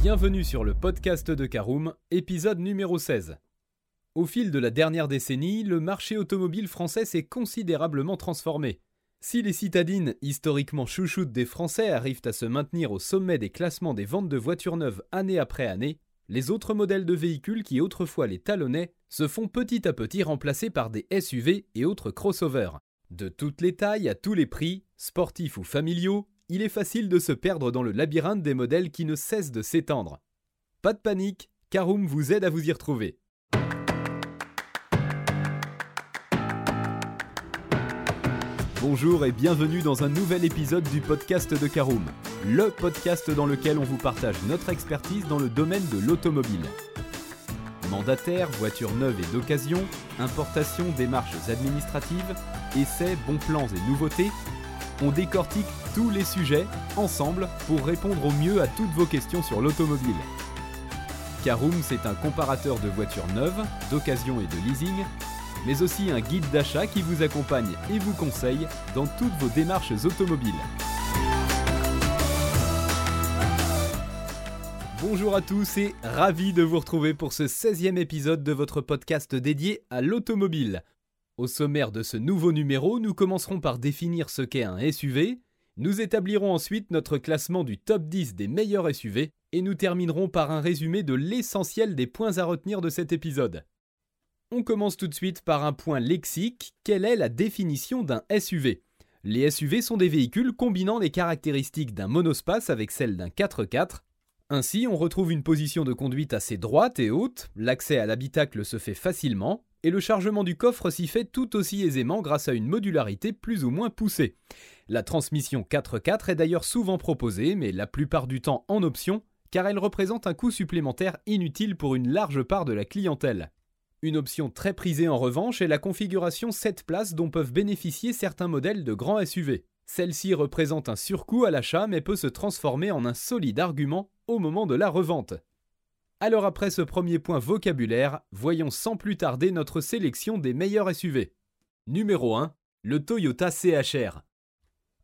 Bienvenue sur le podcast de Caroom, épisode numéro 16. Au fil de la dernière décennie, le marché automobile français s'est considérablement transformé. Si les citadines, historiquement chouchoutes des Français, arrivent à se maintenir au sommet des classements des ventes de voitures neuves année après année, les autres modèles de véhicules qui autrefois les talonnaient se font petit à petit remplacer par des SUV et autres crossovers. De toutes les tailles, à tous les prix, sportifs ou familiaux, il est facile de se perdre dans le labyrinthe des modèles qui ne cessent de s'étendre. Pas de panique, Caroom vous aide à vous y retrouver. Bonjour et bienvenue dans un nouvel épisode du podcast de Caroom, le podcast dans lequel on vous partage notre expertise dans le domaine de l'automobile. Mandataires, voitures neuves et d'occasion, importation, démarches administratives, essais, bons plans et nouveautés, on décortique tous les sujets ensemble pour répondre au mieux à toutes vos questions sur l'automobile. Caroom, c'est un comparateur de voitures neuves, d'occasion et de leasing, mais aussi un guide d'achat qui vous accompagne et vous conseille dans toutes vos démarches automobiles. Bonjour à tous et ravi de vous retrouver pour ce 16e épisode de votre podcast dédié à l'automobile. Au sommaire de ce nouveau numéro, nous commencerons par définir ce qu'est un SUV, nous établirons ensuite notre classement du top 10 des meilleurs SUV, et nous terminerons par un résumé de l'essentiel des points à retenir de cet épisode. On commence tout de suite par un point lexique, quelle est la définition d'un SUV Les SUV sont des véhicules combinant les caractéristiques d'un monospace avec celles d'un 4x4, ainsi, on retrouve une position de conduite assez droite et haute, l'accès à l'habitacle se fait facilement, et le chargement du coffre s'y fait tout aussi aisément grâce à une modularité plus ou moins poussée. La transmission 4x4 est d'ailleurs souvent proposée, mais la plupart du temps en option, car elle représente un coût supplémentaire inutile pour une large part de la clientèle. Une option très prisée en revanche est la configuration 7 places dont peuvent bénéficier certains modèles de grands SUV. Celle-ci représente un surcoût à l'achat mais peut se transformer en un solide argument au moment de la revente. Alors après ce premier point vocabulaire, voyons sans plus tarder notre sélection des meilleurs SUV. Numéro 1, le Toyota CHR.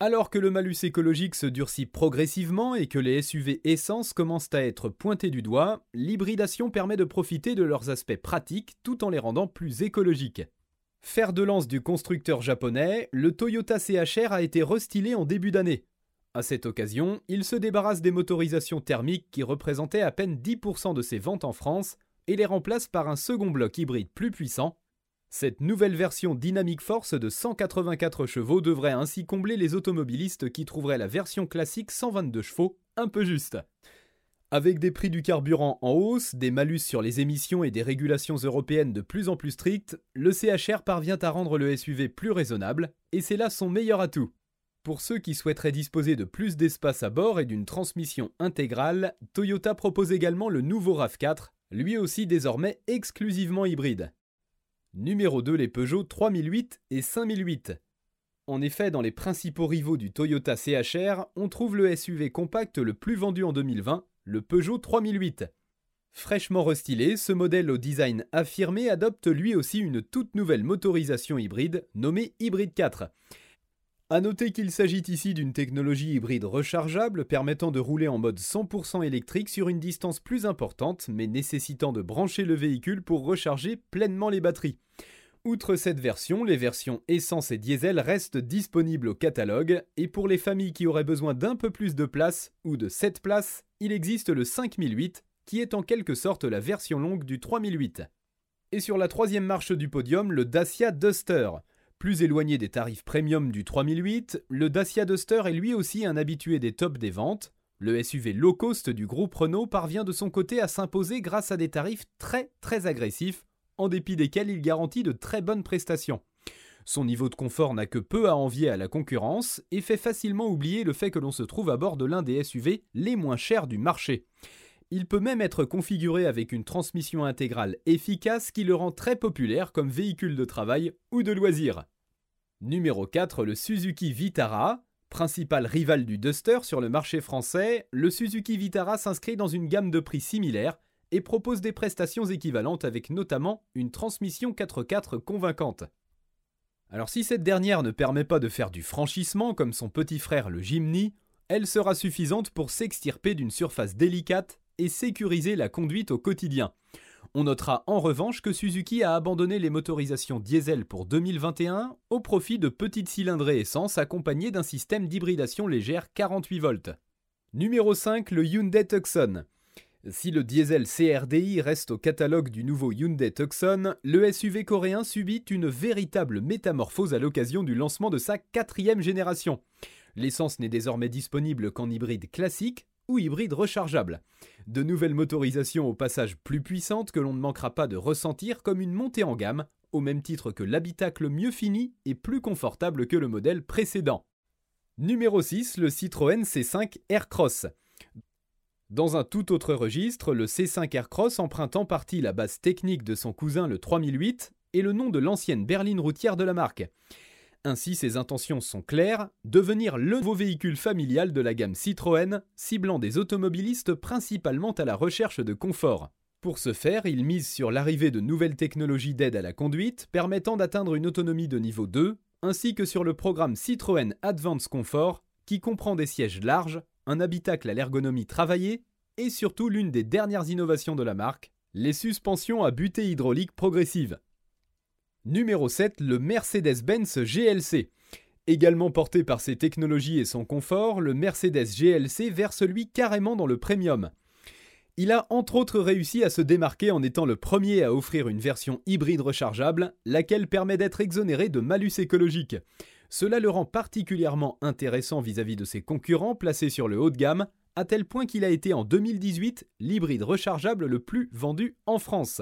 Alors que le malus écologique se durcit progressivement et que les SUV essence commencent à être pointés du doigt, l'hybridation permet de profiter de leurs aspects pratiques tout en les rendant plus écologiques. Fer de lance du constructeur japonais, le Toyota CHR a été restylé en début d'année. À cette occasion, il se débarrasse des motorisations thermiques qui représentaient à peine 10% de ses ventes en France et les remplace par un second bloc hybride plus puissant. Cette nouvelle version Dynamic Force de 184 chevaux devrait ainsi combler les automobilistes qui trouveraient la version classique 122 chevaux un peu juste. Avec des prix du carburant en hausse, des malus sur les émissions et des régulations européennes de plus en plus strictes, le CHR parvient à rendre le SUV plus raisonnable, et c'est là son meilleur atout. Pour ceux qui souhaiteraient disposer de plus d'espace à bord et d'une transmission intégrale, Toyota propose également le nouveau RAV4, lui aussi désormais exclusivement hybride. Numéro 2 les Peugeot 3008 et 5008. En effet, dans les principaux rivaux du Toyota CHR, on trouve le SUV compact le plus vendu en 2020, le Peugeot 3008. Fraîchement restylé, ce modèle au design affirmé adopte lui aussi une toute nouvelle motorisation hybride nommée Hybrid 4. A noter qu'il s'agit ici d'une technologie hybride rechargeable permettant de rouler en mode 100% électrique sur une distance plus importante, mais nécessitant de brancher le véhicule pour recharger pleinement les batteries. Outre cette version, les versions essence et diesel restent disponibles au catalogue, et pour les familles qui auraient besoin d'un peu plus de place ou de 7 places, il existe le 5008, qui est en quelque sorte la version longue du 3008. Et sur la troisième marche du podium, le Dacia Duster. Plus éloigné des tarifs premium du 3008, le Dacia Duster est lui aussi un habitué des tops des ventes. Le SUV low cost du groupe Renault parvient de son côté à s'imposer grâce à des tarifs très très agressifs, en dépit desquels il garantit de très bonnes prestations. Son niveau de confort n'a que peu à envier à la concurrence et fait facilement oublier le fait que l'on se trouve à bord de l'un des SUV les moins chers du marché. Il peut même être configuré avec une transmission intégrale efficace qui le rend très populaire comme véhicule de travail ou de loisir. Numéro 4, le Suzuki Vitara. Principal rival du Duster sur le marché français, le Suzuki Vitara s'inscrit dans une gamme de prix similaire et propose des prestations équivalentes avec notamment une transmission 4x4 convaincante. Alors si cette dernière ne permet pas de faire du franchissement comme son petit frère le Jimny, elle sera suffisante pour s'extirper d'une surface délicate et sécuriser la conduite au quotidien. On notera en revanche que Suzuki a abandonné les motorisations diesel pour 2021 au profit de petites cylindrées essence accompagnées d'un système d'hybridation légère 48 volts. Numéro 5, le Hyundai Tucson. Si le diesel CRDI reste au catalogue du nouveau Hyundai Tucson, le SUV coréen subit une véritable métamorphose à l'occasion du lancement de sa quatrième génération. L'essence n'est désormais disponible qu'en hybride classique ou hybride rechargeable. De nouvelles motorisations au passage plus puissantes que l'on ne manquera pas de ressentir comme une montée en gamme, au même titre que l'habitacle mieux fini et plus confortable que le modèle précédent. Numéro 6, le Citroën C5 Aircross. Dans un tout autre registre, le C5 Aircross emprunte en partie la base technique de son cousin le 3008 et le nom de l'ancienne berline routière de la marque. Ainsi, ses intentions sont claires, devenir le nouveau véhicule familial de la gamme Citroën, ciblant des automobilistes principalement à la recherche de confort. Pour ce faire, il mise sur l'arrivée de nouvelles technologies d'aide à la conduite permettant d'atteindre une autonomie de niveau 2, ainsi que sur le programme Citroën Advance Comfort, qui comprend des sièges larges, un habitacle à l'ergonomie travaillée et surtout l'une des dernières innovations de la marque, les suspensions à butée hydraulique progressive. Numéro 7, le Mercedes-Benz GLC. Également porté par ses technologies et son confort, le Mercedes GLC verse lui carrément dans le premium. Il a entre autres réussi à se démarquer en étant le premier à offrir une version hybride rechargeable, laquelle permet d'être exonéré de malus écologique. Cela le rend particulièrement intéressant vis-à-vis -vis de ses concurrents placés sur le haut de gamme, à tel point qu'il a été en 2018 l'hybride rechargeable le plus vendu en France.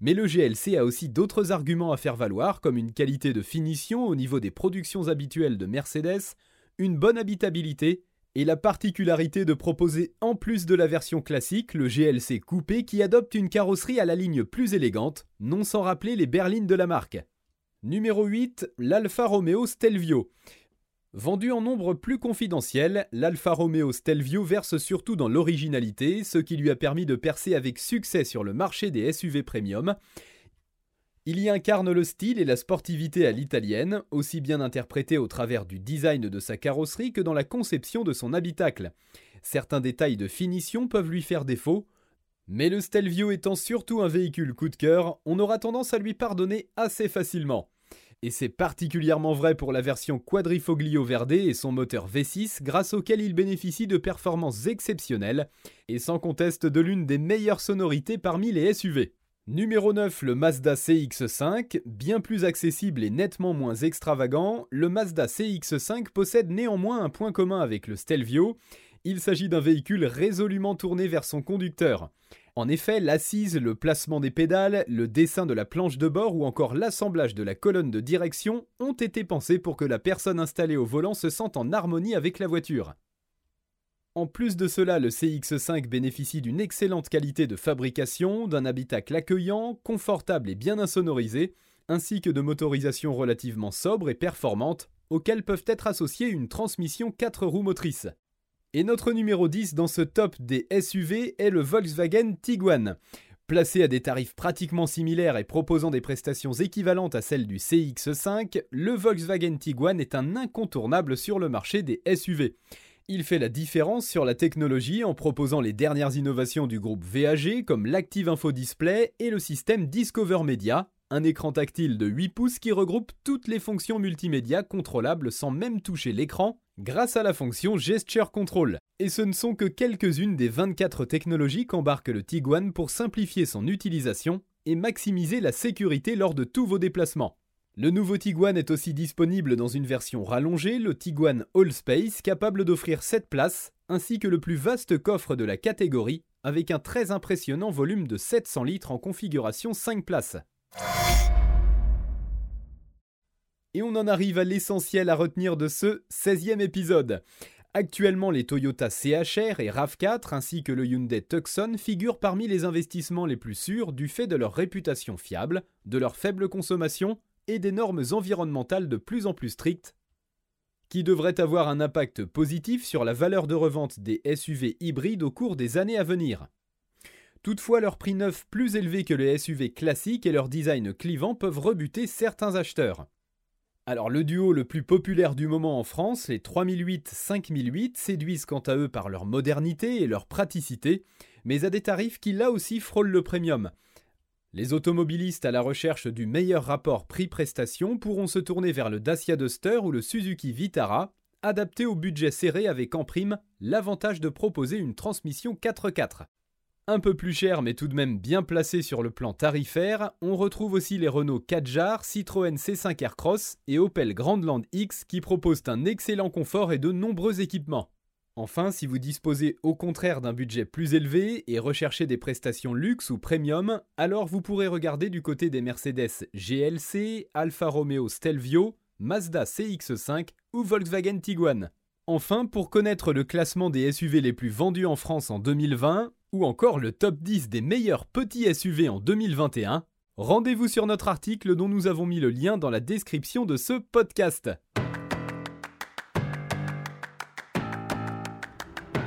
Mais le GLC a aussi d'autres arguments à faire valoir, comme une qualité de finition au niveau des productions habituelles de Mercedes, une bonne habitabilité et la particularité de proposer en plus de la version classique le GLC coupé qui adopte une carrosserie à la ligne plus élégante, non sans rappeler les berlines de la marque. Numéro 8, l'Alfa Romeo Stelvio. Vendu en nombre plus confidentiel, l'Alfa Romeo Stelvio verse surtout dans l'originalité, ce qui lui a permis de percer avec succès sur le marché des SUV premium. Il y incarne le style et la sportivité à l'italienne, aussi bien interprété au travers du design de sa carrosserie que dans la conception de son habitacle. Certains détails de finition peuvent lui faire défaut, mais le Stelvio étant surtout un véhicule coup de cœur, on aura tendance à lui pardonner assez facilement. Et c'est particulièrement vrai pour la version Quadrifoglio Verde et son moteur V6 grâce auquel il bénéficie de performances exceptionnelles et sans conteste de l'une des meilleures sonorités parmi les SUV. Numéro 9, le Mazda CX5. Bien plus accessible et nettement moins extravagant, le Mazda CX5 possède néanmoins un point commun avec le Stelvio. Il s'agit d'un véhicule résolument tourné vers son conducteur. En effet, l'assise, le placement des pédales, le dessin de la planche de bord ou encore l'assemblage de la colonne de direction ont été pensés pour que la personne installée au volant se sente en harmonie avec la voiture. En plus de cela, le CX5 bénéficie d'une excellente qualité de fabrication, d'un habitacle accueillant, confortable et bien insonorisé, ainsi que de motorisation relativement sobre et performante, auxquelles peuvent être associées une transmission 4 roues motrices. Et notre numéro 10 dans ce top des SUV est le Volkswagen Tiguan. Placé à des tarifs pratiquement similaires et proposant des prestations équivalentes à celles du CX5, le Volkswagen Tiguan est un incontournable sur le marché des SUV. Il fait la différence sur la technologie en proposant les dernières innovations du groupe VAG comme l'Active Info Display et le système Discover Media, un écran tactile de 8 pouces qui regroupe toutes les fonctions multimédia contrôlables sans même toucher l'écran grâce à la fonction Gesture Control. Et ce ne sont que quelques-unes des 24 technologies qu'embarque le Tiguan pour simplifier son utilisation et maximiser la sécurité lors de tous vos déplacements. Le nouveau Tiguan est aussi disponible dans une version rallongée, le Tiguan All Space, capable d'offrir 7 places, ainsi que le plus vaste coffre de la catégorie, avec un très impressionnant volume de 700 litres en configuration 5 places. Et on en arrive à l'essentiel à retenir de ce 16e épisode. Actuellement, les Toyota CHR et RAV4 ainsi que le Hyundai Tucson figurent parmi les investissements les plus sûrs du fait de leur réputation fiable, de leur faible consommation et des normes environnementales de plus en plus strictes, qui devraient avoir un impact positif sur la valeur de revente des SUV hybrides au cours des années à venir. Toutefois, leur prix neuf plus élevé que les SUV classiques et leur design clivant peuvent rebuter certains acheteurs. Alors le duo le plus populaire du moment en France, les 3008-5008, séduisent quant à eux par leur modernité et leur praticité, mais à des tarifs qui là aussi frôlent le premium. Les automobilistes à la recherche du meilleur rapport prix-prestation pourront se tourner vers le Dacia Duster ou le Suzuki Vitara, adaptés au budget serré avec en prime l'avantage de proposer une transmission 4x4. Un peu plus cher mais tout de même bien placé sur le plan tarifaire, on retrouve aussi les Renault Kadjar, Citroën C5 Aircross et Opel Grandland X qui proposent un excellent confort et de nombreux équipements. Enfin, si vous disposez au contraire d'un budget plus élevé et recherchez des prestations luxe ou premium, alors vous pourrez regarder du côté des Mercedes GLC, Alfa Romeo Stelvio, Mazda CX5 ou Volkswagen Tiguan. Enfin, pour connaître le classement des SUV les plus vendus en France en 2020, ou encore le top 10 des meilleurs petits SUV en 2021, rendez-vous sur notre article dont nous avons mis le lien dans la description de ce podcast.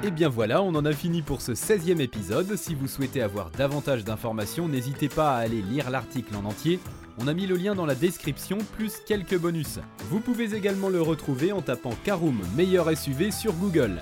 Et bien voilà, on en a fini pour ce 16e épisode. Si vous souhaitez avoir davantage d'informations, n'hésitez pas à aller lire l'article en entier. On a mis le lien dans la description, plus quelques bonus. Vous pouvez également le retrouver en tapant Karoom meilleur SUV sur Google.